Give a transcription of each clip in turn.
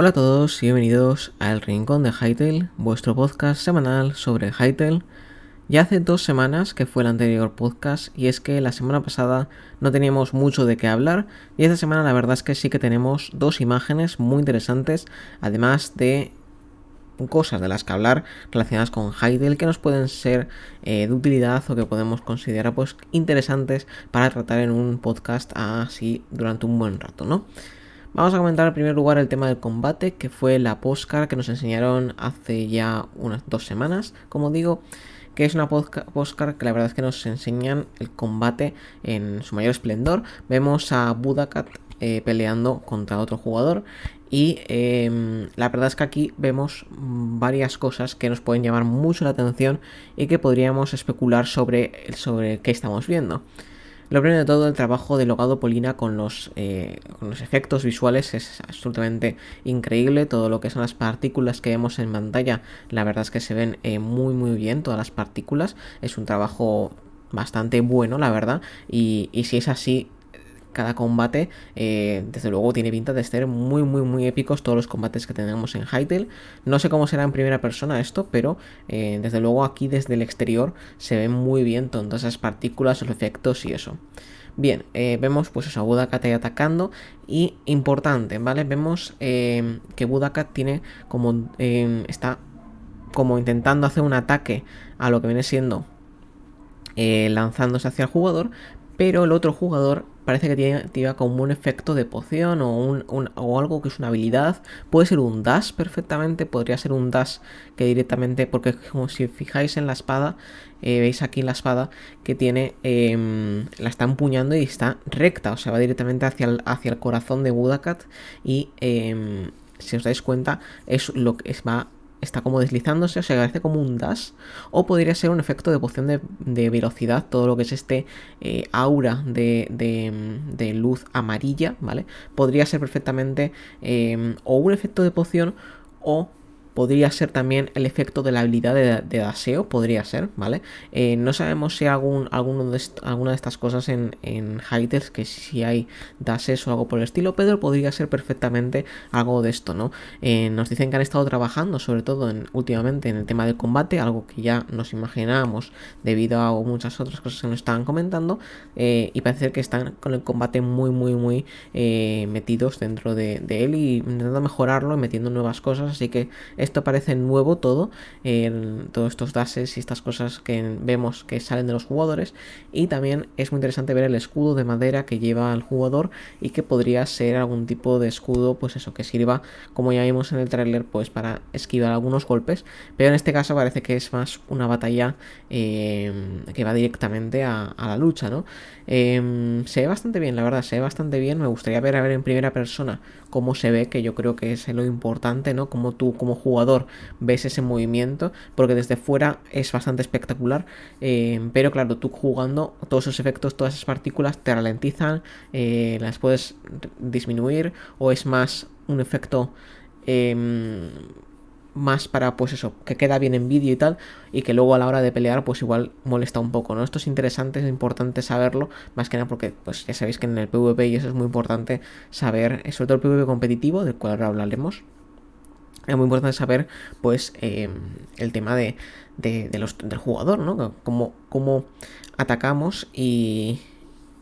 Hola a todos y bienvenidos a El Rincón de Hytale, vuestro podcast semanal sobre Hytale. Ya hace dos semanas que fue el anterior podcast y es que la semana pasada no teníamos mucho de qué hablar y esta semana la verdad es que sí que tenemos dos imágenes muy interesantes además de cosas de las que hablar relacionadas con Hytale que nos pueden ser eh, de utilidad o que podemos considerar pues interesantes para tratar en un podcast así durante un buen rato, ¿no? Vamos a comentar en primer lugar el tema del combate, que fue la postcard que nos enseñaron hace ya unas dos semanas, como digo, que es una postcard que la verdad es que nos enseñan el combate en su mayor esplendor. Vemos a Budakat eh, peleando contra otro jugador y em, la verdad es que aquí vemos varias cosas que nos pueden llamar mucho la atención y que podríamos especular sobre, sobre qué estamos viendo. Lo primero de todo, el trabajo de Logado Polina con los, eh, con los efectos visuales es absolutamente increíble. Todo lo que son las partículas que vemos en pantalla, la verdad es que se ven eh, muy muy bien todas las partículas. Es un trabajo bastante bueno, la verdad. Y, y si es así, cada combate, eh, desde luego, tiene pinta de ser muy, muy, muy épicos todos los combates que tenemos en Hytale. No sé cómo será en primera persona esto, pero eh, desde luego aquí desde el exterior se ven muy bien todas esas partículas, los efectos y eso. Bien, eh, vemos pues eso, a Budakat ahí atacando y importante, ¿vale? Vemos que Budakat tiene como, está como intentando hacer un ataque a lo que viene siendo lanzándose hacia el jugador, pero el otro jugador parece que tiene, como un efecto de poción o, un, o algo que es una habilidad. Puede ser un dash perfectamente, podría ser un dash que directamente, porque como si fijáis en la espada, eh, veis aquí la espada que tiene, em, la está empuñando y está recta, o sea, va directamente hacia el, hacia el corazón de Budakat y em, si os dais cuenta es lo que es, va está como deslizándose, o sea, parece como un dash, o podría ser un efecto de poción de, velocidad, todo lo que es este eh, aura de, de, luz amarilla, ¿vale? Podría ser perfectamente eh, o un efecto de poción o podría ser también el efecto de la habilidad de, de daseo, podría ser, ¿vale? Eh, no sabemos si algún, alguno de alguna de estas cosas en, en que si hay dases o algo por el estilo, pero podría ser perfectamente algo de esto, ¿no? Eh, nos dicen que han estado trabajando, sobre todo en, últimamente, en el tema del combate, algo que ya nos imaginábamos debido a muchas otras cosas que nos estaban comentando, eh, y parece que están con el combate muy, muy, muy metidos dentro de, él y intentando mejorarlo metiendo nuevas cosas, así que esto parece nuevo todo, todos estos dashes y estas cosas que vemos que salen de los jugadores. Y también es muy interesante ver el escudo de madera que lleva el jugador y que podría ser algún tipo de escudo, pues eso, que sirva, como ya vimos en el trailer, pues para esquivar algunos golpes. Pero en este caso parece que es más una batalla em, que va directamente a, la lucha, ¿no? Em, se ve bastante bien, la verdad, se ve bastante bien. Me gustaría ver a ver en primera persona cómo se ve, que yo creo que es lo importante, ¿no? Como tú, como jugador jugador ves ese movimiento, porque desde fuera es bastante espectacular, eh, pero claro, tú jugando todos esos efectos, todas esas partículas te ralentizan, eh, las puedes disminuir o es más un efecto... Em, más para pues eso, que queda bien en vídeo y tal, y que luego a la hora de pelear pues igual molesta un poco, ¿no? Esto es interesante, es importante saberlo, más que nada porque pues ya sabéis que en el PvP y eso es muy importante saber, sobre todo el PvP competitivo, del cual ahora hablaremos, es muy importante saber, pues, em, el tema de, los, del jugador, ¿no? Cómo, cómo atacamos y,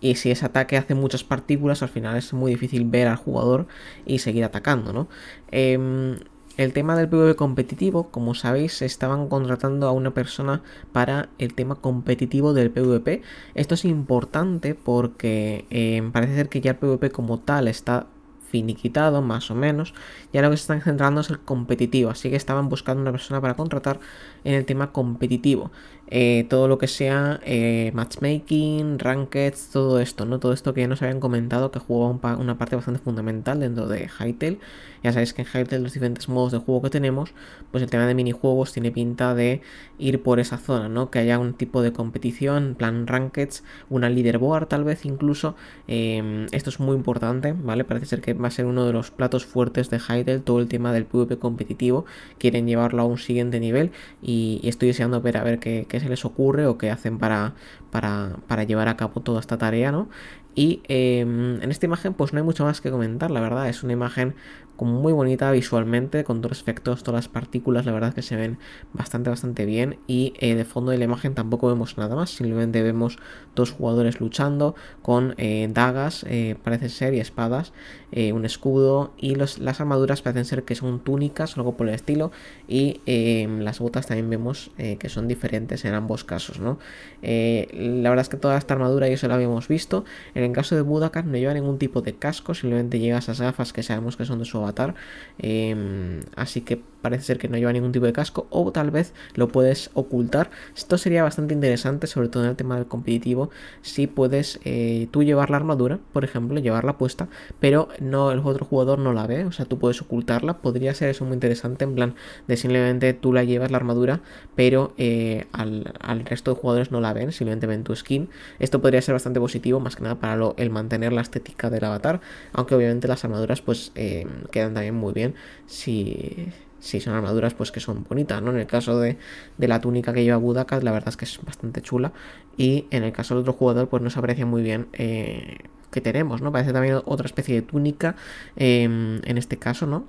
y si ese ataque hace muchas partículas, al final es muy difícil ver al jugador y seguir atacando, ¿no? Em, el tema del PvP competitivo, como sabéis, estaban contratando a una persona para el tema competitivo del PvP. Esto es importante porque em, parece ser que ya el PvP como tal está finiquitado, más o menos, y ahora lo que se están centrando es el competitivo, así que estaban buscando una persona para contratar en el tema competitivo. Eh, todo lo que sea eh, matchmaking, rankeds, todo esto, ¿no? Todo esto que ya nos habían comentado que jugaba una parte bastante fundamental dentro de Hytale. Ya sabéis que en Hytale los diferentes modos de juego que tenemos, pues el tema de minijuegos tiene pinta de ir por esa zona, ¿no? Que haya un tipo de competición, plan rankeds, una leaderboard tal vez incluso. Em, esto es muy importante, ¿vale? Parece ser que va a ser uno de los platos fuertes de Hytale, todo el tema del PvP competitivo. Quieren llevarlo a un siguiente nivel y, estoy deseando ver a ver qué, se les ocurre o qué hacen para, para, llevar a cabo toda esta tarea, ¿no? Y em, en esta imagen pues no hay mucho más que comentar, la verdad, es una imagen como muy bonita visualmente, con todos los efectos, todas las partículas, la verdad que se ven bastante, bastante bien. Y eh, de fondo de la imagen tampoco vemos nada más, simplemente vemos dos jugadores luchando con eh, dagas, eh, parece ser, y espadas, un escudo, y los, las armaduras parecen ser que son túnicas o algo por el estilo, y las botas también vemos que son diferentes en ambos casos, ¿no? la verdad es que toda esta armadura ya se la habíamos visto. En el caso de Budakan no lleva ningún tipo de casco, simplemente llega esas gafas que sabemos que son de su avatar. Em, así que parece ser que no lleva ningún tipo de casco o tal vez lo puedes ocultar. Esto sería bastante interesante, sobre todo en el tema del competitivo, si puedes eh, tú llevar la armadura, por ejemplo, llevarla puesta, pero no el otro jugador no la ve, o sea, tú puedes ocultarla. Podría ser eso muy interesante, en plan de simplemente tú la llevas la armadura, pero eh, al, resto de jugadores no la ven, simplemente ven tu skin. Esto podría ser bastante positivo, más que nada para el mantener la estética del avatar, aunque obviamente las armaduras pues eh, quedan también muy bien si si son armaduras pues que son bonitas, ¿no? En el caso de, la túnica que lleva Budakas, la verdad es que es bastante chula. Y en el caso del otro jugador, pues no se aprecia muy bien eh, que tenemos, ¿no? Parece también otra especie de túnica em, en este caso, ¿no?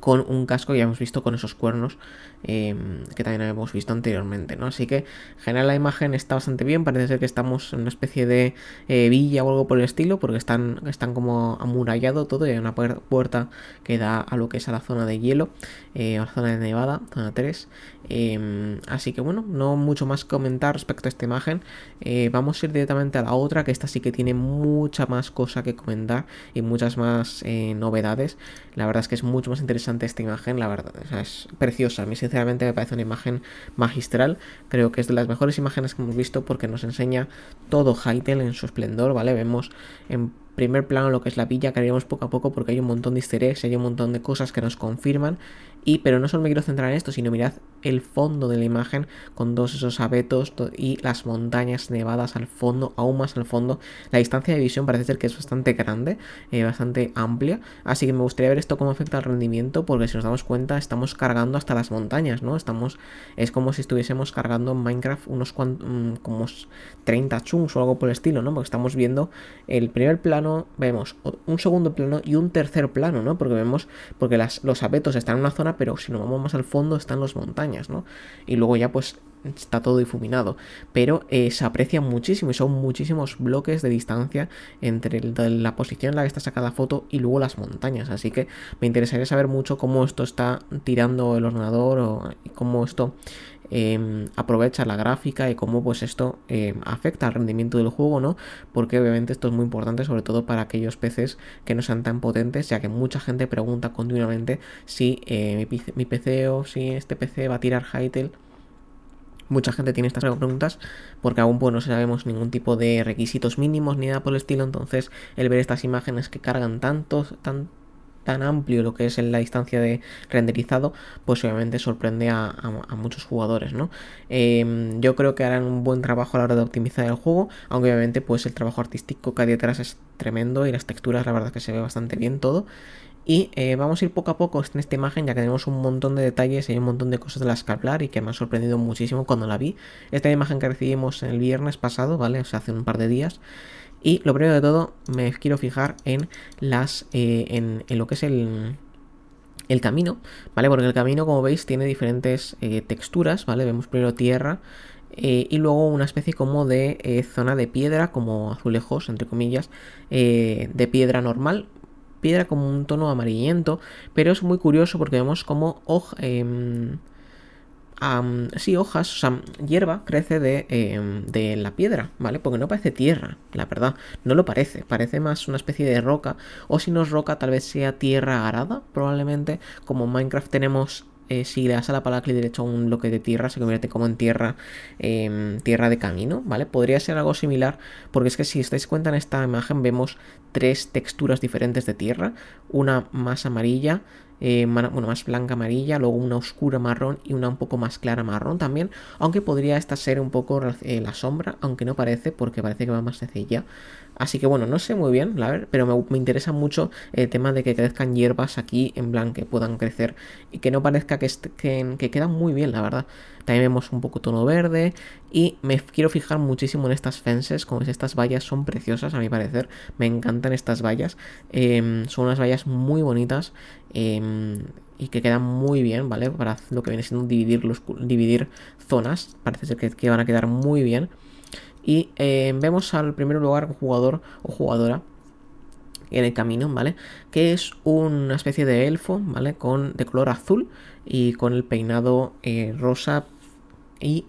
Con un casco ya hemos visto con esos cuernos Em, que también habíamos visto anteriormente, ¿no? Así que en general la imagen está bastante bien, parece ser que estamos en una especie de eh, villa o algo por el estilo, porque están, están como amurallado todo y hay una puerta que da a lo que es a la zona de hielo, eh, a la zona de Nevada, zona 3. Em, así que bueno, no mucho más que comentar respecto a esta imagen. Eh, vamos a ir directamente a la otra, que esta sí que tiene mucha más cosa que comentar y muchas más novedades. La verdad es que es mucho más interesante esta imagen, la verdad, es preciosa. A mí sinceramente me parece una imagen magistral. Creo que es de las mejores imágenes que hemos visto porque nos enseña todo Hytale en su esplendor, ¿vale? Vemos en primer plano lo que es la villa, que haremos poco a poco porque hay un montón de easter eggs, hay un montón de cosas que nos confirman. Y, pero no solo me quiero centrar en esto, sino mirad el fondo de la imagen con todos esos abetos y las montañas nevadas al fondo, aún más al fondo. La distancia de visión parece ser que es bastante grande, eh, bastante amplia. Así que me gustaría ver esto cómo afecta al rendimiento, porque si nos damos cuenta, estamos cargando hasta las montañas, ¿no? Estamos. Es como si estuviésemos cargando en Minecraft unos. Mm, como 30 chunks o algo por el estilo, ¿no? Porque estamos viendo el primer plano vemos un segundo plano y un tercer plano, ¿no? Porque vemos, porque las, los abetos están en una zona, pero si nos vamos más al fondo están las montañas, ¿no? Y luego ya pues está todo difuminado, pero eh, se aprecia muchísimo y son muchísimos bloques de distancia entre la posición en la que está sacada foto y luego las montañas, así que me interesaría saber mucho cómo esto está tirando el ordenador o cómo esto Em, aprovecha la gráfica y cómo pues esto em, afecta al rendimiento del juego, ¿no? Porque obviamente esto es muy importante, sobre todo para aquellos PCs que no sean tan potentes, ya que mucha gente pregunta continuamente si eh, mi, PC, o si este PC va a tirar Hytale. Mucha gente tiene estas preguntas porque aún pues, no sabemos ningún tipo de requisitos mínimos ni nada por el estilo. Entonces, el ver estas imágenes que cargan tantos, tan, tan amplio lo que es en la distancia de renderizado, pues obviamente sorprende a, muchos jugadores, ¿no? Em, yo creo que harán un buen trabajo a la hora de optimizar el juego, aunque obviamente pues el trabajo artístico que hay detrás es tremendo y las texturas la verdad que se ve bastante bien todo. Y eh, vamos a ir poco a poco en esta imagen, ya que tenemos un montón de detalles y hay un montón de cosas de las que hablar y que me ha sorprendido muchísimo cuando la vi. Esta imagen que recibimos el viernes pasado, ¿vale? O sea, hace un par de días. Y lo primero de todo, me quiero fijar en las. Eh, en, lo que es el. El camino, ¿vale? Porque el camino, como veis, tiene diferentes eh, texturas, ¿vale? Vemos primero tierra, y luego una especie como de zona de piedra, como azulejos, entre comillas, de piedra normal, piedra como un tono amarillento, pero es muy curioso porque vemos como hoja, em, sí, hojas, o sea, hierba crece de, em, de, la piedra, ¿vale? Porque no parece tierra, la verdad, no lo parece, parece más una especie de roca, o si no es roca, tal vez sea tierra arada, probablemente, como en Minecraft tenemos eh, si le das a la palabra clic derecho a un bloque de tierra, se convierte como en tierra, em, tierra de camino, ¿vale? Podría ser algo similar, porque es que si os dais cuenta en esta imagen vemos tres texturas diferentes de tierra, una más amarilla, eh, bueno, más blanca amarilla, luego una oscura marrón y una un poco más clara marrón también, aunque podría esta ser un poco eh, la sombra, aunque no parece, porque parece que va más sencilla, Así que bueno, no sé muy bien, la ver, pero me, interesa mucho el tema de que crezcan hierbas aquí, en plan que puedan crecer y que no parezca que, que, que quedan muy bien, la verdad. También vemos un poco tono verde y me quiero fijar muchísimo en estas fences, como es estas vallas son preciosas a mi parecer, me encantan estas vallas, em, son unas vallas muy bonitas em, y que quedan muy bien, ¿vale? Para lo que viene siendo dividir, los, dividir zonas, parece ser que, que van a quedar muy bien. Y em, vemos al primer lugar un jugador o jugadora en el camino, ¿vale? Que es una especie de elfo, ¿vale? Con, de color azul y con el peinado eh, rosa y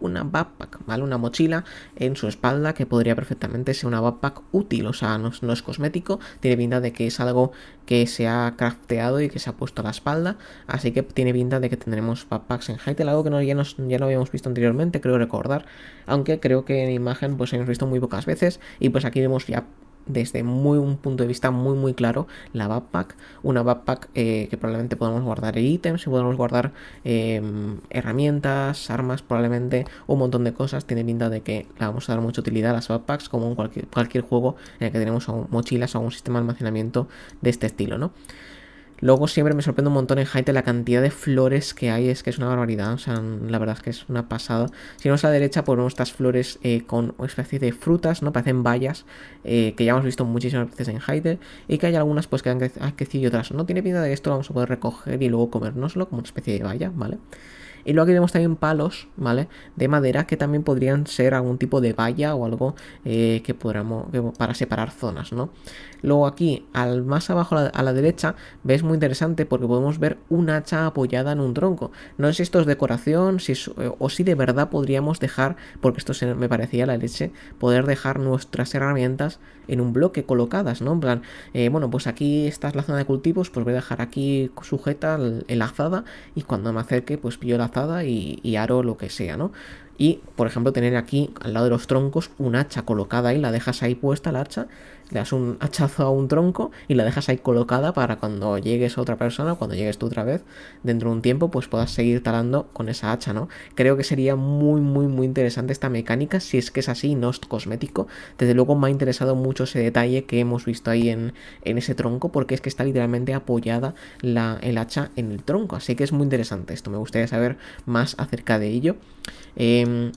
una backpack, ¿vale? Una mochila en su espalda que podría perfectamente ser una backpack útil, o sea, no, es cosmético, tiene pinta de que es algo que se ha crafteado y que se ha puesto a la espalda, así que tiene pinta de que tendremos backpacks en Hytale, algo que no, ya, ya no habíamos visto anteriormente, creo recordar, aunque creo que en imagen pues hemos visto muy pocas veces y pues aquí vemos ya desde muy un punto de vista muy muy claro la backpack. Una backpack eh, que probablemente podamos guardar ítems podemos guardar em, herramientas armas probablemente un montón de cosas. Tiene pinta de que le vamos a dar mucha utilidad a las backpacks como en cualquier, cualquier juego en el que tenemos mochilas o un sistema de almacenamiento de este estilo no Luego siempre me sorprende un montón en Hytale la cantidad de flores que hay, es que es una barbaridad, o sea, la verdad es que es una pasada. Si vamos a la derecha ponemos estas flores eh, con una especie de frutas, ¿no? Parecen bayas, eh, que ya hemos visto muchísimas veces en Hytale, y que hay algunas pues que han crecido y otras no. Tiene pinta de que esto lo vamos a poder recoger y luego comérnoslo como una especie de valla, ¿vale? Y luego aquí tenemos también palos, ¿vale? De madera que también podrían ser algún tipo de valla o algo eh, que podamos para separar zonas, ¿no? Luego aquí, al más abajo a la, derecha, ves muy interesante porque podemos ver un hacha apoyada en un tronco. No sé si esto es decoración eh, o si de verdad podríamos dejar, porque esto me parecía la leche, poder dejar nuestras herramientas en un bloque colocadas, ¿no? En plan, eh, bueno, pues aquí está la zona de cultivos, pues voy a dejar aquí sujeta, enlazada, y cuando me acerque, pues pillo y, y aro lo que sea, ¿no? Y, por ejemplo, tener aquí al lado de los troncos un hacha colocada ahí, la dejas ahí puesta la hacha le das un hachazo a un tronco y la dejas ahí colocada para cuando llegues a otra persona, cuando llegues tú otra vez, dentro de un tiempo, pues puedas seguir talando con esa hacha, ¿no? Creo que sería muy, muy, muy interesante esta mecánica, si es que es así, no es cosmético. Desde luego me ha interesado mucho ese detalle que hemos visto ahí en, en ese tronco, porque es que está literalmente apoyada la, el hacha en el tronco, así que es muy interesante esto, me gustaría saber más acerca de ello. Eh,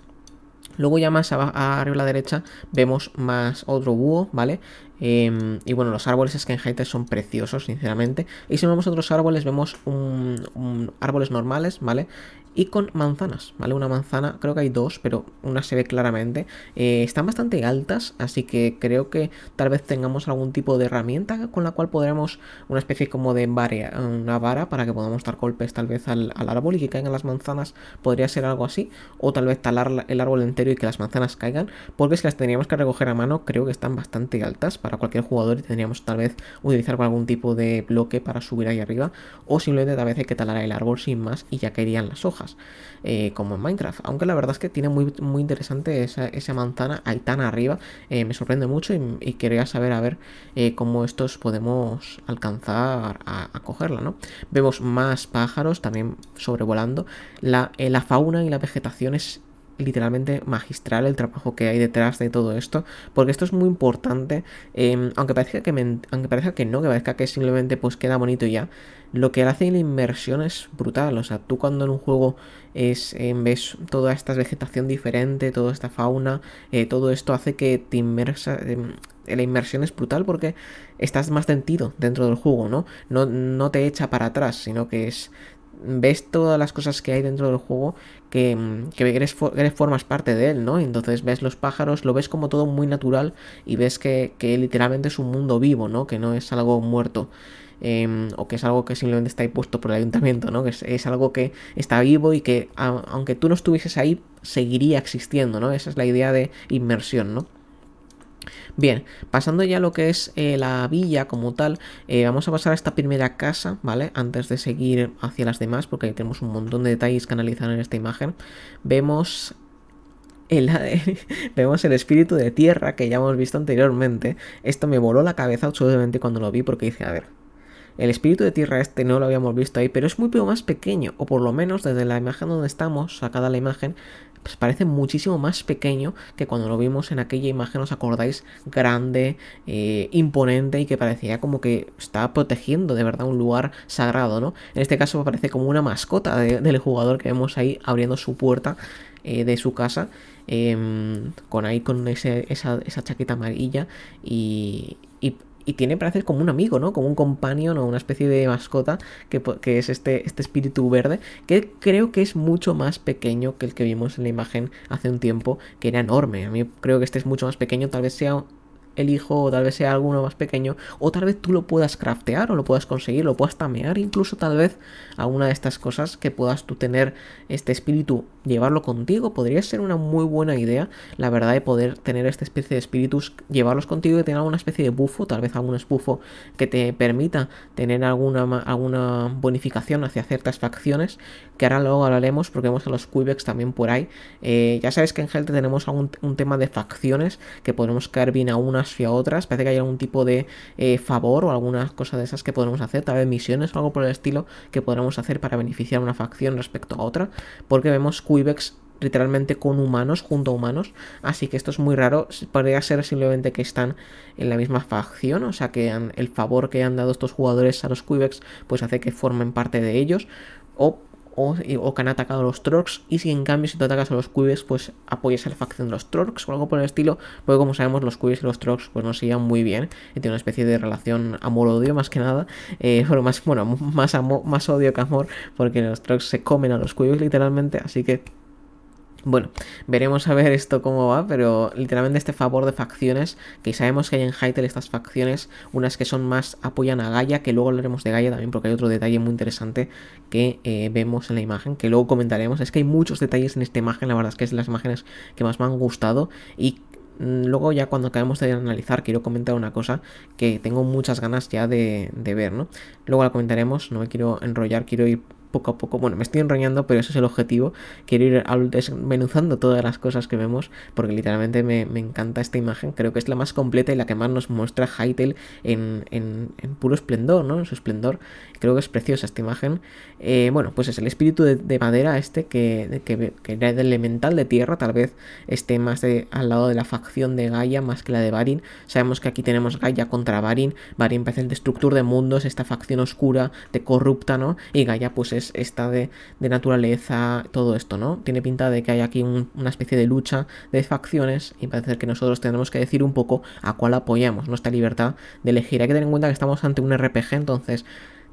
Luego ya más arriba a la derecha vemos más otro búho, ¿vale? Em, y bueno, los árboles es que en son preciosos, sinceramente. Y si vemos otros árboles, vemos un, árboles normales, ¿vale? Y con manzanas, ¿vale? Una manzana, creo que hay dos, pero una se ve claramente. Eh, están bastante altas, así que creo que tal vez tengamos algún tipo de herramienta con la cual podremos una especie como de vara, una vara para que podamos dar golpes tal vez al, árbol y que caigan las manzanas. Podría ser algo así, o tal vez talar el árbol entero y que las manzanas caigan, porque si las tendríamos que recoger a mano, creo que están bastante altas para cualquier jugador y tendríamos tal vez utilizar algún tipo de bloque para subir ahí arriba, o simplemente tal vez hay que talar el árbol sin más y ya caerían las hojas. Eh, como en Minecraft. Aunque la verdad es que tiene muy, muy interesante esa, manzana ahí tan arriba. Eh, me sorprende mucho y, quería saber a ver eh, cómo estos podemos alcanzar a, cogerla, ¿no? Vemos más pájaros también sobrevolando. La, la fauna y la vegetación es literalmente magistral el trabajo que hay detrás de todo esto, porque esto es muy importante, em, aunque parezca que aunque parezca que no, que parezca que simplemente pues queda bonito y ya, lo que hace la inmersión es brutal, o sea, tú cuando en un juego es em, ves toda esta vegetación diferente, toda esta fauna, eh, todo esto hace que te inmersa em, la inmersión es brutal porque estás más sentido dentro del juego, ¿no? ¿no? No te echa para atrás, sino que es ves todas las cosas que hay dentro del juego que, que eres, formas parte de él, ¿no? Entonces ves los pájaros, lo ves como todo muy natural y ves que, literalmente es un mundo vivo, ¿no? Que no es algo muerto. Em, o que es algo que simplemente está ahí puesto por el ayuntamiento, ¿no? Que es, algo que está vivo y que aunque tú no estuvieses ahí, seguiría existiendo, ¿no? Esa es la idea de inmersión, ¿no? Bien, pasando ya a lo que es eh, la villa como tal, eh, vamos a pasar a esta primera casa, ¿vale? Antes de seguir hacia las demás, porque ahí tenemos un montón de detalles que analizar en esta imagen. Vemos el, vemos el espíritu de tierra que ya hemos visto anteriormente. Esto me voló la cabeza absolutamente cuando lo vi porque dije, a ver, el espíritu de tierra este no lo habíamos visto ahí, pero es muy más pequeño, o por lo menos desde la imagen donde estamos, sacada la imagen, pues parece muchísimo más pequeño que cuando lo vimos en aquella imagen, ¿os acordáis? Grande, eh, imponente y que parecía como que estaba protegiendo de verdad un lugar sagrado, ¿no? En este caso parece como una mascota del jugador que vemos ahí abriendo su puerta eh, de su casa em, con ahí con esa, esa, chaqueta amarilla y, y, tiene parece como un amigo, ¿no? Como un companion o una especie de mascota que, que, es este, este espíritu verde, que creo que es mucho más pequeño que el que vimos en la imagen hace un tiempo, que era enorme. A mí creo que este es mucho más pequeño, tal vez sea el hijo, o tal vez sea alguno más pequeño, o tal vez tú lo puedas craftear, o lo puedas conseguir, lo puedas tamear, incluso tal vez alguna de estas cosas que puedas tú tener este espíritu, llevarlo contigo, podría ser una muy buena idea, la verdad, de poder tener esta especie de espíritus, llevarlos contigo y tener alguna especie de bufo, tal vez algún bufo que te permita tener alguna, alguna bonificación hacia ciertas facciones, que ahora luego hablaremos porque vemos a los Quibex también por ahí. Eh, ya sabes que en Helte tenemos un, un tema de facciones que podemos caer bien a una y a otras. Parece que hay algún tipo de eh, favor o alguna cosa de esas que podemos hacer, tal vez misiones o algo por el estilo que podremos hacer para beneficiar una facción respecto a otra. Porque vemos Quibex literalmente con humanos, junto a humanos. Así que esto es muy raro. Podría ser simplemente que están en la misma facción. O sea que el favor que han dado estos jugadores a los Quibex pues hace que formen parte de ellos. O o, que han atacado a los Trox y si en cambio si tú atacas a los Cubes pues apoyas a la facción de los Trox o algo por el estilo, porque como sabemos los Cubes y los Trox pues no se llevan muy bien y tienen una especie de relación amor-odio más que nada, eh, pero más, bueno, más, más odio que amor porque los Trox se comen a los Cubes literalmente, así que bueno, veremos a ver esto cómo va, pero literalmente este favor de facciones, que sabemos que hay en Hytale estas facciones, unas que son más apoyan a Gaia, que luego hablaremos de Gaia también porque hay otro detalle muy interesante que eh, vemos en la imagen, que luego comentaremos. Es que hay muchos detalles en esta imagen, la verdad es que es de las imágenes que más me han gustado y mm, Luego ya cuando acabemos de analizar quiero comentar una cosa que tengo muchas ganas ya de, de ver, ¿no? Luego la comentaremos, no me quiero enrollar, quiero ir poco a poco. Bueno, me estoy enroñando, pero ese es el objetivo. Quiero ir desmenuzando todas las cosas que vemos, porque literalmente me, encanta esta imagen. Creo que es la más completa y la que más nos muestra Hytale en, en, puro esplendor, ¿no? En su esplendor. Creo que es preciosa esta imagen. Eh, bueno, pues es el espíritu de, madera este que, que, era de elemental de tierra, tal vez esté más de, al lado de la facción de Gaia más que la de Varin. Sabemos que aquí tenemos Gaia contra Varin. Varin parece el destructor de mundos, esta facción oscura, de corrupta, ¿no? Y Gaia pues es esta de, naturaleza, todo esto, ¿no? Tiene pinta de que hay aquí una especie de lucha de facciones y parece que nosotros tendremos que decir un poco a cuál apoyamos, nuestra libertad de elegir. Hay que tener en cuenta que estamos ante un RPG, entonces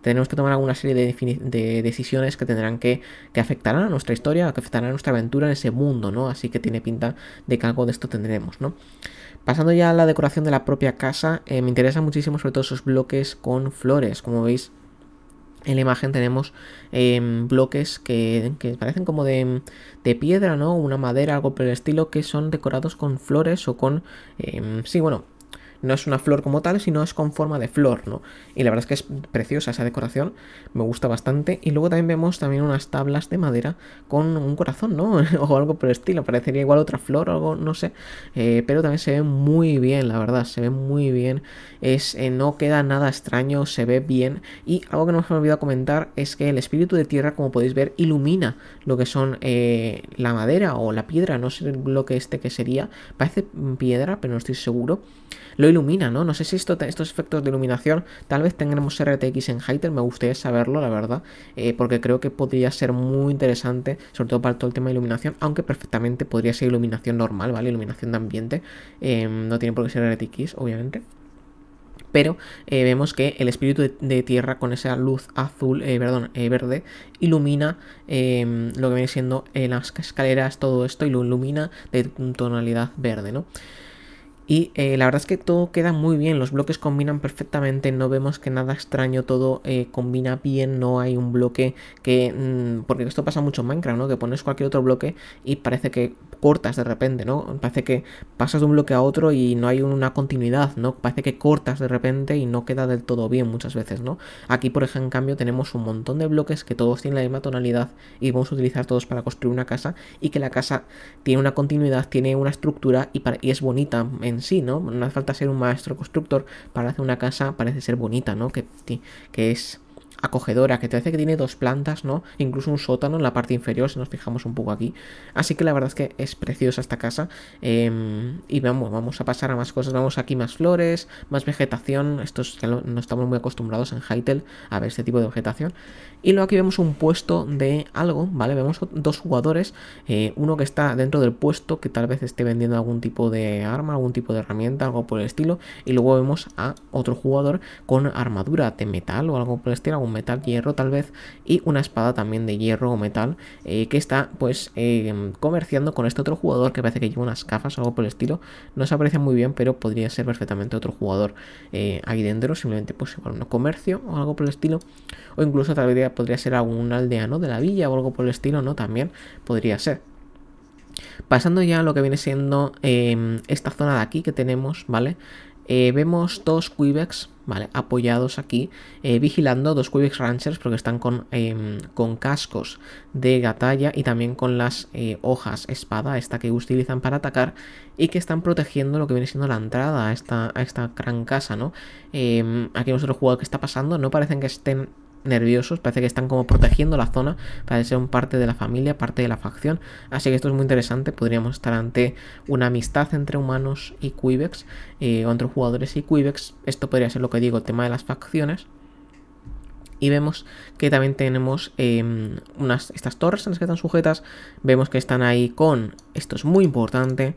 tenemos que tomar alguna serie de, decisiones que tendrán que, que afectarán a nuestra historia, que afectarán a nuestra aventura en ese mundo, ¿no? Así que tiene pinta de que algo de esto tendremos, ¿no? Pasando ya a la decoración de la propia casa, eh, me interesa muchísimo sobre todo esos bloques con flores, como veis en la imagen tenemos em, bloques que, parecen como de, de, piedra, ¿no? Una madera, algo por el estilo, que son decorados con flores o con... Em, sí, bueno, no es una flor como tal, sino es con forma de flor, ¿no? Y la verdad es que es preciosa esa decoración, me gusta bastante. Y luego también vemos también unas tablas de madera con un corazón, ¿no? o algo por el estilo, parecería igual otra flor o algo, no sé. Eh, pero también se ve muy bien, la verdad, se ve muy bien. Es, eh, no queda nada extraño, se ve bien. Y algo que no me he olvidado comentar es que el espíritu de tierra, como podéis ver, ilumina lo que son eh, la madera o la piedra, no sé el bloque este que sería. Parece piedra, pero no estoy seguro lo ilumina, ¿no? No sé si esto, estos efectos de iluminación, tal vez tengamos RTX en Hytale, me gustaría saberlo, la verdad, eh, porque creo que podría ser muy interesante, sobre todo para todo el tema de iluminación, aunque perfectamente podría ser iluminación normal, ¿vale? Iluminación de ambiente, em, no tiene por qué ser RTX, obviamente pero eh, vemos que el espíritu de, tierra con esa luz azul, eh, perdón, verde, ilumina em, lo que viene siendo las escaleras, todo esto, y lo ilumina de tonalidad verde, ¿no? Y eh, la verdad es que todo queda muy bien, los bloques combinan perfectamente, no vemos que nada extraño, todo eh, combina bien, no hay un bloque que... Mm, porque esto pasa mucho en Minecraft, ¿no? Que pones cualquier otro bloque y parece que cortas de repente, ¿no? Parece que pasas de un bloque a otro y no hay una continuidad, ¿no? Parece que cortas de repente y no queda del todo bien muchas veces, ¿no? Aquí, por ejemplo, en cambio, tenemos un montón de bloques que todos tienen la misma tonalidad y vamos a utilizar todos para construir una casa y que la casa tiene una continuidad, tiene una estructura y, y es bonita sí, ¿no? No hace falta ser un maestro constructor para hacer una casa, parece ser bonita, ¿no? Que, que es acogedora, que te parece que tiene dos plantas, ¿no? Incluso un sótano en la parte inferior, si nos fijamos un poco aquí. Así que la verdad es que es preciosa esta casa. Em, y vamos, vamos a pasar a más cosas. Vamos aquí más flores, más vegetación. Estos ya no estamos muy acostumbrados en Hytale a ver este tipo de vegetación. Y luego aquí vemos un puesto de algo, ¿vale? Vemos dos jugadores. Eh, uno que está dentro del puesto, que tal vez esté vendiendo algún tipo de arma, algún tipo de herramienta, algo por el estilo. Y luego vemos a otro jugador con armadura de metal o algo por el estilo, metal, hierro tal vez. Y una espada también de hierro o metal. Eh, que está pues eh, comerciando con este otro jugador que parece que lleva unas gafas o algo por el estilo. No se aprecia muy bien, pero podría ser perfectamente otro jugador ahí dentro. Simplemente pues igual un comercio o algo por el estilo. O incluso tal vez podría ser algún aldeano de la villa o algo por el estilo, ¿no? También podría ser. Pasando ya a lo que viene siendo em, esta zona de aquí que tenemos, ¿vale? Eh, vemos dos Quibex. Apoyados aquí, eh, vigilando dos Quibex Ranchers porque están con, em, con, cascos de gatalla y también con las eh, hojas espada, esta que utilizan para atacar y que están protegiendo lo que viene siendo la entrada a esta, a esta gran casa, ¿no? Em, aquí vemos otro jugador que está pasando, no parecen que estén nerviosos, parece que están como protegiendo la zona, parece ser un parte de la familia, parte de la facción, así que esto es muy interesante, podríamos estar ante una amistad entre humanos y Quibex, eh, o entre jugadores y Quibex, esto podría ser lo que digo, el tema de las facciones, y vemos que también tenemos em, unas, estas torres en las que están sujetas, vemos que están ahí con, esto es muy importante,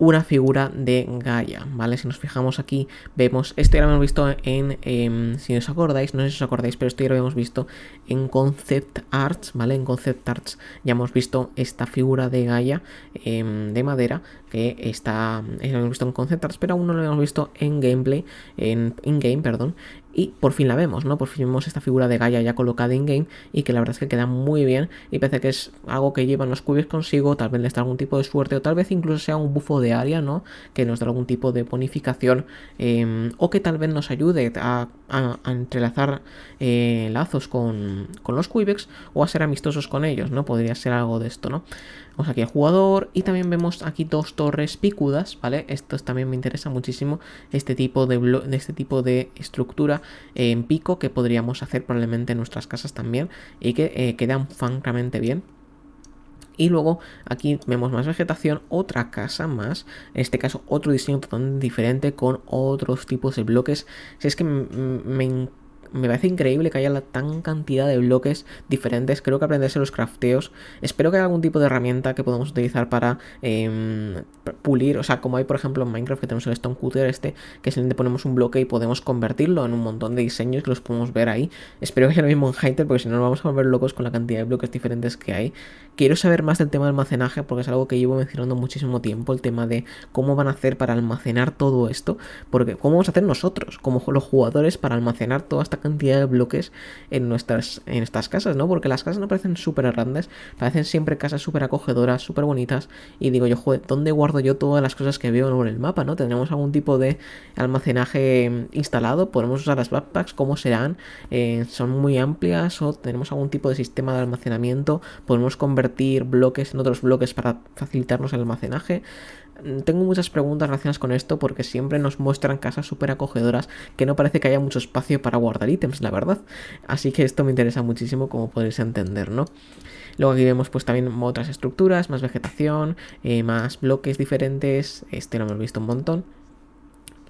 una figura de Gaia, ¿vale? Si nos fijamos aquí, vemos, esto ya lo hemos visto en, em, si os acordáis, no sé si os acordáis, pero esto ya lo hemos visto en Concept Arts, ¿vale? En Concept Arts ya hemos visto esta figura de Gaia em, de madera, que está, lo hemos visto en Concept Arts, pero aún no lo hemos visto en gameplay, en in-game, perdón, y por fin la vemos, ¿no? Por fin vemos esta figura de Gaia ya colocada in game y que la verdad es que queda muy bien y parece que es algo que llevan los cubes consigo, tal vez les da algún tipo de suerte o tal vez incluso sea un bufo de área, ¿no? Que nos da algún tipo de bonificación em, o que tal vez nos ayude a, entrelazar eh, lazos con, con los Quibex o a ser amistosos con ellos, ¿no? Podría ser algo de esto, ¿no? Vamos aquí al jugador y también vemos aquí dos torres picudas, ¿vale? Esto también me interesa muchísimo, este tipo de, de este tipo de estructura en pico que podríamos hacer probablemente en nuestras casas también y que eh, quedan francamente bien. Y luego aquí vemos más vegetación, otra casa más, en este caso otro diseño totalmente diferente con otros tipos de bloques. Si es que me encanta me parece increíble que haya tan cantidad de bloques diferentes. Creo que aprenderse los crafteos. Espero que haya algún tipo de herramienta que podamos utilizar para em, pulir. O sea, como hay por ejemplo en Minecraft que tenemos el Stone Cutter este, que simplemente ponemos un bloque y podemos convertirlo en un montón de diseños que los podemos ver ahí. Espero que haya lo mismo en Hyter porque si no nos vamos a volver locos con la cantidad de bloques diferentes que hay. Quiero saber más del tema de almacenaje porque es algo que llevo mencionando muchísimo tiempo. El tema de cómo van a hacer para almacenar todo esto. Porque cómo vamos a hacer nosotros, como los jugadores, para almacenar toda esta cantidad de bloques en nuestras, en estas casas, ¿no? Porque las casas no parecen súper grandes, parecen siempre casas súper acogedoras, súper bonitas. Y digo yo, joder, ¿dónde guardo yo todas las cosas que veo en el mapa, ¿no? ¿Tendremos algún tipo de almacenaje instalado? ¿Podemos usar las backpacks? ¿Cómo serán? Eh, ¿Son muy amplias o tenemos algún tipo de sistema de almacenamiento? ¿Podemos convertir bloques en otros bloques para facilitarnos el almacenaje? tengo muchas preguntas relacionadas con esto porque siempre nos muestran casas súper acogedoras que no parece que haya mucho espacio para guardar ítems, la verdad. Así que esto me interesa muchísimo como podéis entender, ¿no? Luego aquí vemos pues también otras estructuras, más vegetación, eh, más bloques diferentes, este lo hemos visto un montón.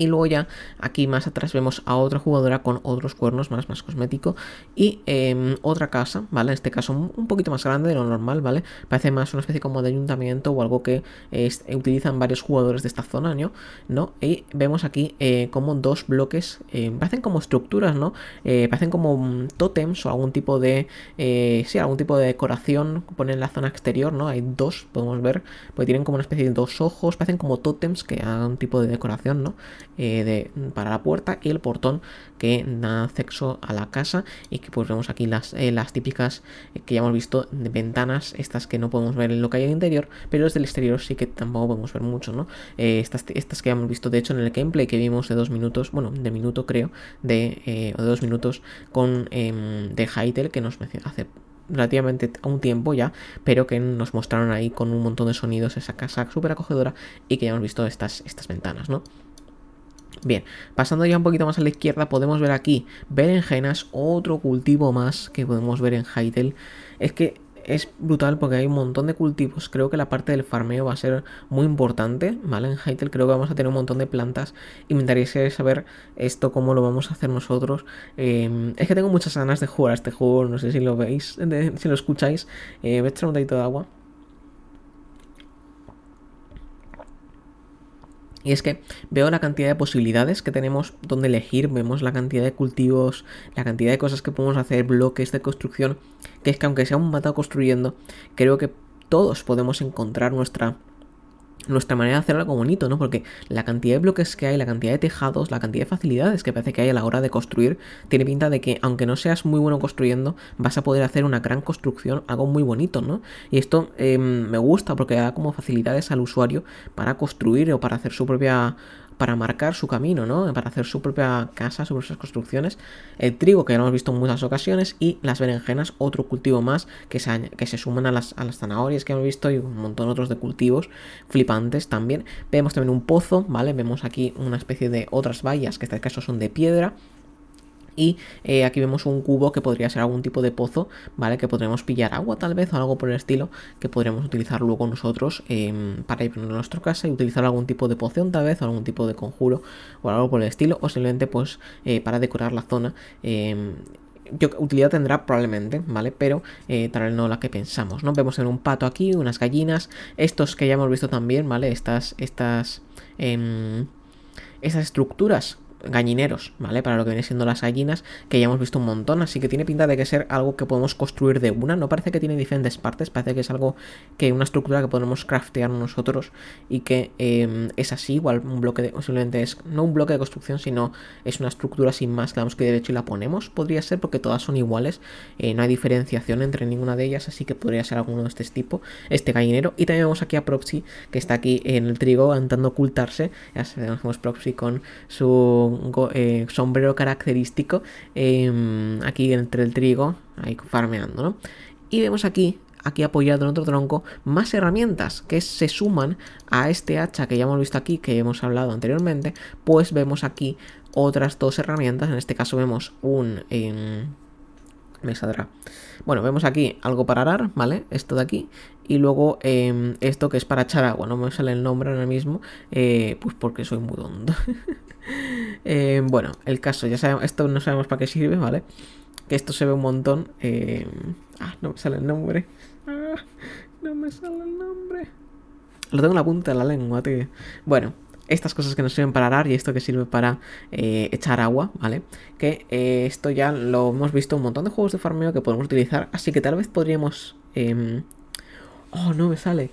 Y luego ya aquí más atrás vemos a otra jugadora con otros cuernos más, más cosmético. Y em, otra casa, ¿vale? En este caso un poquito más grande de lo normal, ¿vale? Parece más una especie como de ayuntamiento o algo que utilizan varios jugadores de esta zona, ¿no? Y vemos aquí eh, como dos bloques, eh, parecen como estructuras, ¿no? Eh, parecen como tótems o algún tipo de, sí, algún tipo de decoración, ponen en la zona exterior, ¿no? Hay dos, podemos ver, porque tienen como una especie de dos ojos, parecen como tótems que hagan un tipo de decoración, ¿no? Eh, de, para la puerta y el portón que da acceso a la casa y que pues vemos aquí las, eh, las típicas eh, que ya hemos visto de ventanas, estas que no podemos ver en lo que hay el interior, pero desde el exterior sí que tampoco podemos ver mucho, ¿no? estas, estas que ya hemos visto de hecho en el gameplay que vimos de dos minutos, bueno, de minuto creo, de, de dos minutos con em, de Hytale que nos hace relativamente a un tiempo ya, pero que nos mostraron ahí con un montón de sonidos esa casa súper acogedora y que ya hemos visto estas, estas ventanas, ¿no? Bien, pasando ya un poquito más a la izquierda, podemos ver aquí berenjenas, otro cultivo más que podemos ver en Hytale. Es que es brutal porque hay un montón de cultivos. Creo que la parte del farmeo va a ser muy importante, ¿vale? En Hytale creo que vamos a tener un montón de plantas y me interesa saber esto, cómo lo vamos a hacer nosotros. Em, es que tengo muchas ganas de jugar a este juego, no sé si lo veis, si lo escucháis. Eh, echar un de agua. Y es que veo la cantidad de posibilidades que tenemos donde elegir, vemos la cantidad de cultivos, la cantidad de cosas que podemos hacer, bloques de construcción, que es que aunque sea un matado construyendo, creo que todos podemos encontrar nuestra nuestra manera de hacer algo bonito, ¿no? Porque la cantidad de bloques que hay, la cantidad de tejados, la cantidad de facilidades que parece que hay a la hora de construir, tiene pinta de que aunque no seas muy bueno construyendo, vas a poder hacer una gran construcción, algo muy bonito, ¿no? Y esto em, me gusta porque da como facilidades al usuario para construir o para hacer su propia para marcar su camino, ¿no? Para hacer su propia casa, sus construcciones. El trigo, que ya lo hemos visto en muchas ocasiones, y las berenjenas, otro cultivo más que se, que se suman a las, a las zanahorias que hemos visto y un montón otros de cultivos flipantes también. Vemos también un pozo, ¿vale? Vemos aquí una especie de otras vallas, que en este caso son de piedra. Y eh, aquí vemos un cubo que podría ser algún tipo de pozo, ¿vale? Que podremos pillar agua tal vez o algo por el estilo, que podremos utilizar luego nosotros em, para ir a nuestra casa y utilizar algún tipo de poción tal vez o algún tipo de conjuro o algo por el estilo, o simplemente pues eh, para decorar la zona. Em, utilidad tendrá probablemente, ¿vale? Pero eh, tal vez no la que pensamos, ¿no? Vemos en un pato aquí, unas gallinas, estos que ya hemos visto también, ¿vale? Estas, estas, eh, estas estructuras gallineros, ¿vale? Para lo que viene siendo las gallinas, que ya hemos visto un montón, así que tiene pinta de que ser algo que podemos construir de una, no parece que tiene diferentes partes, parece que es algo que una estructura que podemos craftear nosotros y que em, es así, igual un bloque de, simplemente es, no un bloque de construcción, sino es una estructura sin más, que damos que derecho y la ponemos, podría ser porque todas son iguales, eh, no hay diferenciación entre ninguna de ellas, así que podría ser alguno de este tipo, este gallinero, y también vemos aquí a Proxy, que está aquí en el trigo intentando ocultarse, ya sabemos Proxy con su eh, sombrero característico em, aquí entre el trigo, ahí farmeando, ¿no? Y vemos aquí, aquí apoyado en otro tronco, más herramientas que se suman a este hacha que ya hemos visto aquí, que hemos hablado anteriormente, pues vemos aquí otras dos herramientas, en este caso vemos un... Em, me. Bueno, vemos aquí algo para arar, ¿vale? Esto de aquí. Y luego em, esto que es para echar agua. No me sale el nombre ahora mismo. Eh, pues porque soy muy tonto. Eh, bueno, el caso, ya sabemos, esto no sabemos para qué sirve, ¿vale? Que esto se ve un montón. Eh, ah, no me sale el nombre. Ah, no me sale el nombre. Lo tengo en la punta de la lengua, tío. Bueno, estas cosas que nos sirven para arar y esto que sirve para eh, echar agua, ¿vale? Que esto ya lo hemos visto un montón de juegos de farmeo que podemos utilizar, así que tal vez podríamos... Em, oh, no me sale.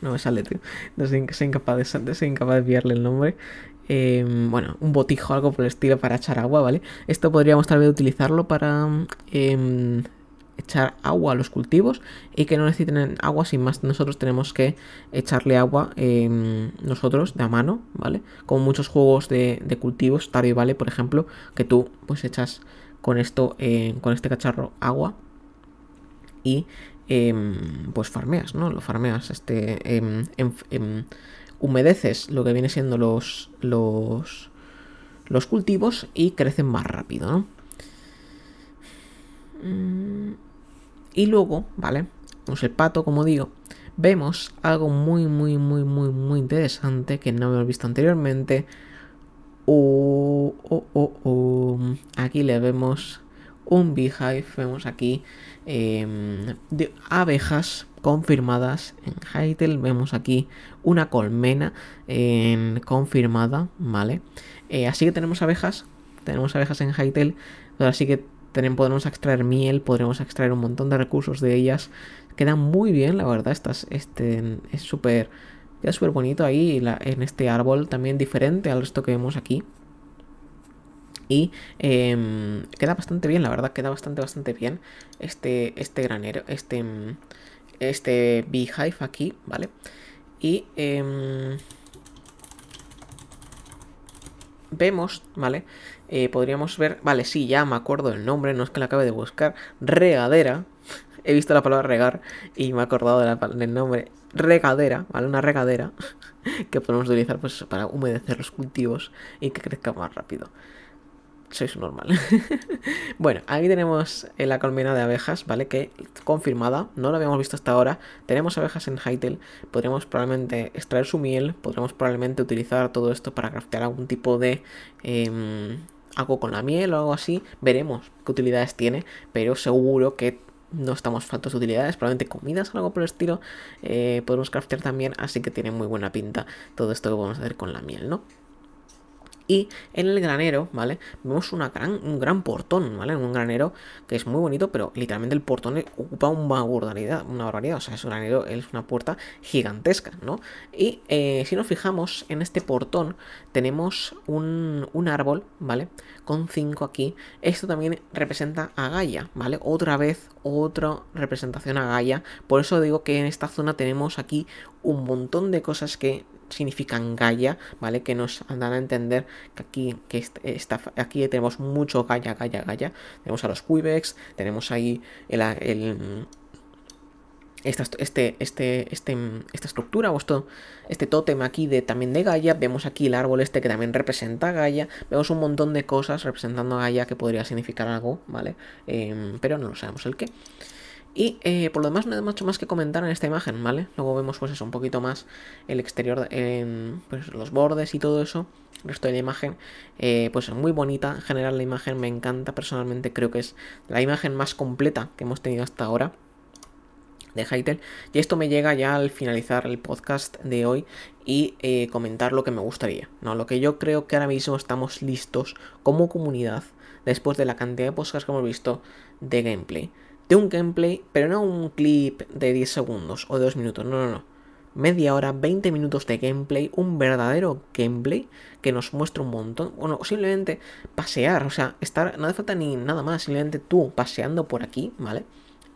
No me sale, tío. No soy, incapaz, de, soy incapaz de pillarle el nombre. Em, bueno, un botijo, algo por el estilo para echar agua, ¿vale? Esto podríamos tal vez utilizarlo para em, echar agua a los cultivos y que no necesiten agua sin más. Nosotros tenemos que echarle agua em, nosotros de a mano, ¿vale? Como muchos juegos de, cultivos, Tario Vale, por ejemplo, que tú pues echas con esto, eh, con este cacharro agua y Em, pues farmeas, ¿no? Lo farmeas, este, em, em, humedeces lo que viene siendo los, los, los cultivos y crecen más rápido, ¿no? Mm, y luego, ¿vale? Vemos el pato, como digo, vemos algo muy, muy, muy, muy, muy interesante que no hemos visto anteriormente. Oh, oh, oh. Aquí le vemos un beehive, vemos aquí Em, de abejas confirmadas en Hytale. Vemos aquí una colmena confirmada, ¿vale? Eh, así que tenemos abejas, tenemos abejas en pero así que tenemos, podemos extraer miel, podremos extraer un montón de recursos de ellas. Queda muy bien, la verdad, estas, este, es súper... Queda súper bonito ahí en este árbol, también diferente al resto que vemos aquí. Y em, queda bastante bien, la verdad, queda bastante, bastante bien este, este granero, este, este beehive aquí, ¿vale? Y... Eh, vemos, ¿vale? Eh, podríamos ver, vale, sí, ya me acuerdo del nombre, no es que la acabe de buscar, regadera. He visto la palabra regar y me he acordado del nombre regadera, ¿vale? Una regadera que podemos utilizar pues, para humedecer los cultivos y que crezca más rápido sois normal. bueno, aquí tenemos la colmena de abejas, ¿vale? Que confirmada, no lo habíamos visto hasta ahora. Tenemos abejas en Hytale, podremos probablemente extraer su miel, podremos probablemente utilizar todo esto para craftear algún tipo de... Em, algo con la miel o algo así. Veremos qué utilidades tiene, pero seguro que no estamos faltos de utilidades, probablemente comidas o algo por el estilo. Eh, podemos craftear también, así que tiene muy buena pinta todo esto que podemos hacer con la miel, ¿no? Y en el granero, ¿vale? Vemos una gran, un gran portón, ¿vale? Un granero que es muy bonito, pero literalmente el portón ocupa una barbaridad, una barbaridad. O sea, es un granero, es una puerta gigantesca, ¿no? Y eh, si nos fijamos en este portón, tenemos un, un árbol, ¿vale? Con 5 aquí. Esto también representa a Gaia, ¿vale? Otra vez, otra representación a Gaia. Por eso digo que en esta zona tenemos aquí un montón de cosas que significan Gaia, ¿vale? Que nos dan a entender que aquí, que está, aquí tenemos mucho Gaia, Gaia, Gaia. Tenemos a los Quibex, tenemos ahí el, esta, este, este, este, esta estructura o esto, este tótem aquí de, también de Gaia. Vemos aquí el árbol este que también representa Gaia. Vemos un montón de cosas representando a Gaia que podría significar algo, ¿vale? Em, pero no lo sabemos el qué. Y eh, por lo demás no hay mucho más que comentar en esta imagen, ¿vale? Luego vemos pues eso, un poquito más el exterior, en, pues los bordes y todo eso. El resto de la imagen, eh, pues es muy bonita. En general la imagen me encanta personalmente. Creo que es la imagen más completa que hemos tenido hasta ahora de Hytale. Y esto me llega ya al finalizar el podcast de hoy y eh, comentar lo que me gustaría. ¿no? Lo que yo creo que ahora mismo estamos listos como comunidad, después de la cantidad de podcasts que hemos visto de gameplay de un gameplay, pero no un clip de 10 segundos o de 2 minutos, no, no, no. Media hora, 20 minutos de gameplay, un verdadero gameplay que nos muestra un montón. Bueno, simplemente pasear, o sea, estar, no hace falta ni nada más, simplemente tú paseando por aquí, ¿vale?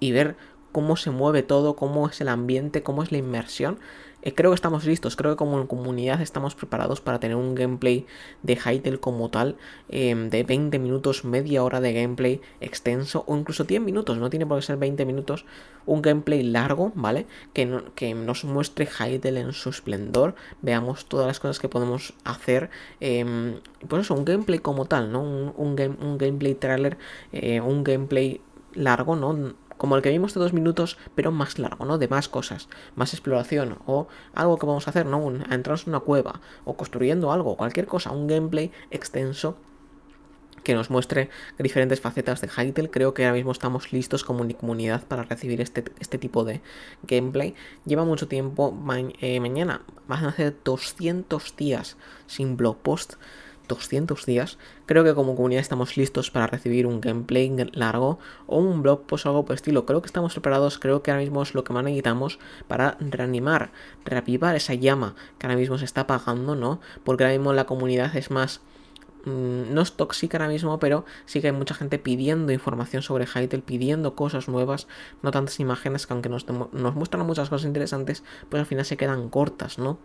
Y ver cómo se mueve todo, cómo es el ambiente, cómo es la inmersión. Eh, creo que estamos listos, creo que como comunidad estamos preparados para tener un gameplay de Hytale como tal, em, de 20 minutos, media hora de gameplay extenso, o incluso 10 minutos, no tiene por qué ser 20 minutos, un gameplay largo, ¿vale? Que, que nos muestre Hytale en su esplendor, veamos todas las cosas que podemos hacer, eh, pues eso, un gameplay como tal, ¿no? Un, un gameplay trailer, eh, un gameplay largo, ¿no? Como el que vimos de dos minutos, pero más largo, ¿no? De más cosas, más exploración, o algo que vamos a hacer, ¿no? Un, entrarnos en una cueva, o construyendo algo, cualquier cosa, un gameplay extenso que nos muestre diferentes facetas de Hytale. Creo que ahora mismo estamos listos como comunidad para recibir este, este tipo de gameplay. Lleva mucho tiempo, eh, mañana van a hacer 200 días sin blog post. 200 días, creo que como comunidad estamos listos para recibir un gameplay largo o un blog post o algo por estilo. Creo que estamos preparados, creo que ahora mismo es lo que más necesitamos para reanimar, reavivar esa llama que ahora mismo se está apagando, ¿no? Porque ahora mismo la comunidad es más mm, no es tóxica ahora mismo, pero sí que hay mucha gente pidiendo información sobre Hytale, pidiendo cosas nuevas, no tantas imágenes que aunque nos, nos muestran muchas cosas interesantes, pues al final se quedan cortas, ¿no?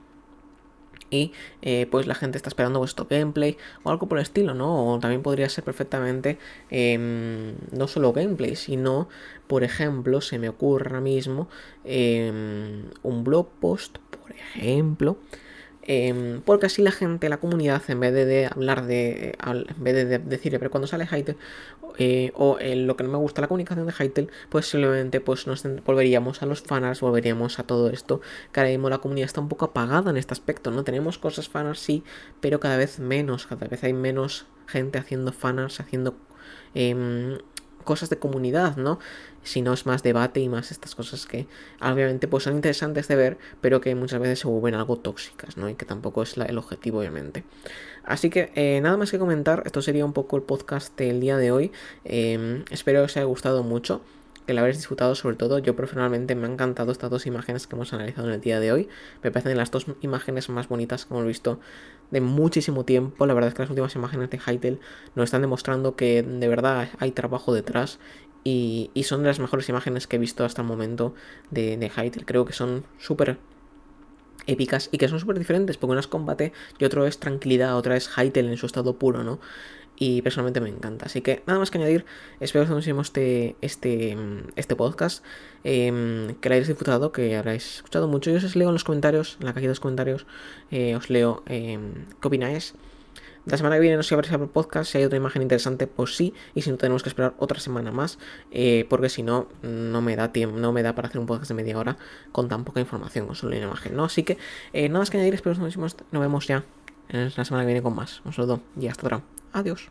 Y eh, pues la gente está esperando vuestro gameplay o algo por el estilo, ¿no? O también podría ser perfectamente em, no solo gameplay, sino, por ejemplo, se me ocurre ahora mismo em, un blog post, por ejemplo, Em, porque así la gente, la comunidad, en vez de, hablar de. En vez de, decir, pero cuando sale Hytale, eh, o lo que no me gusta la comunicación de Hytale, pues simplemente pues nos volveríamos a los fanarts, volveríamos a todo esto. Que ahora mismo la comunidad está un poco apagada en este aspecto, ¿no? Tenemos cosas fanarts, sí, pero cada vez menos, cada vez hay menos gente haciendo fanarts, haciendo. Cosas de comunidad, ¿no? Si no es más debate y más estas cosas que obviamente pues son interesantes de ver, pero que muchas veces se vuelven algo tóxicas, ¿no? Y que tampoco es el objetivo, obviamente. Así que eh, nada más que comentar, esto sería un poco el podcast del día de hoy. Em, espero que os haya gustado mucho que la habréis disfrutado sobre todo. Yo personalmente me han encantado estas dos imágenes que hemos analizado en el día de hoy. Me parecen las dos imágenes más bonitas que hemos visto de muchísimo tiempo. La verdad es que las últimas imágenes de Hytale nos están demostrando que de verdad hay trabajo detrás. Y, son de las mejores imágenes que he visto hasta el momento de, de Hytale. Creo que son súper épicas y que son súper diferentes, porque una es combate y otro es tranquilidad, otra es Hytale en su estado puro, ¿no? Y personalmente me encanta. Así que nada más que añadir. Espero que os este, este, este podcast. Em, que lo hayáis disfrutado, que habréis escuchado mucho. Yo os leo en los comentarios, en la cajita de los comentarios. Eh, os leo em, qué opináis. La semana que viene no sé si habrá podcast, si hay otra imagen interesante, pues sí, y si no tenemos que esperar otra semana más, eh, porque si no, no me da tiempo, no me da para hacer un podcast de media hora con tan poca información, con solo una imagen, ¿no? Así que eh, nada más que añadir, espero que nos vemos ya la semana que viene con más. Un saludo y hasta ahora. Adiós.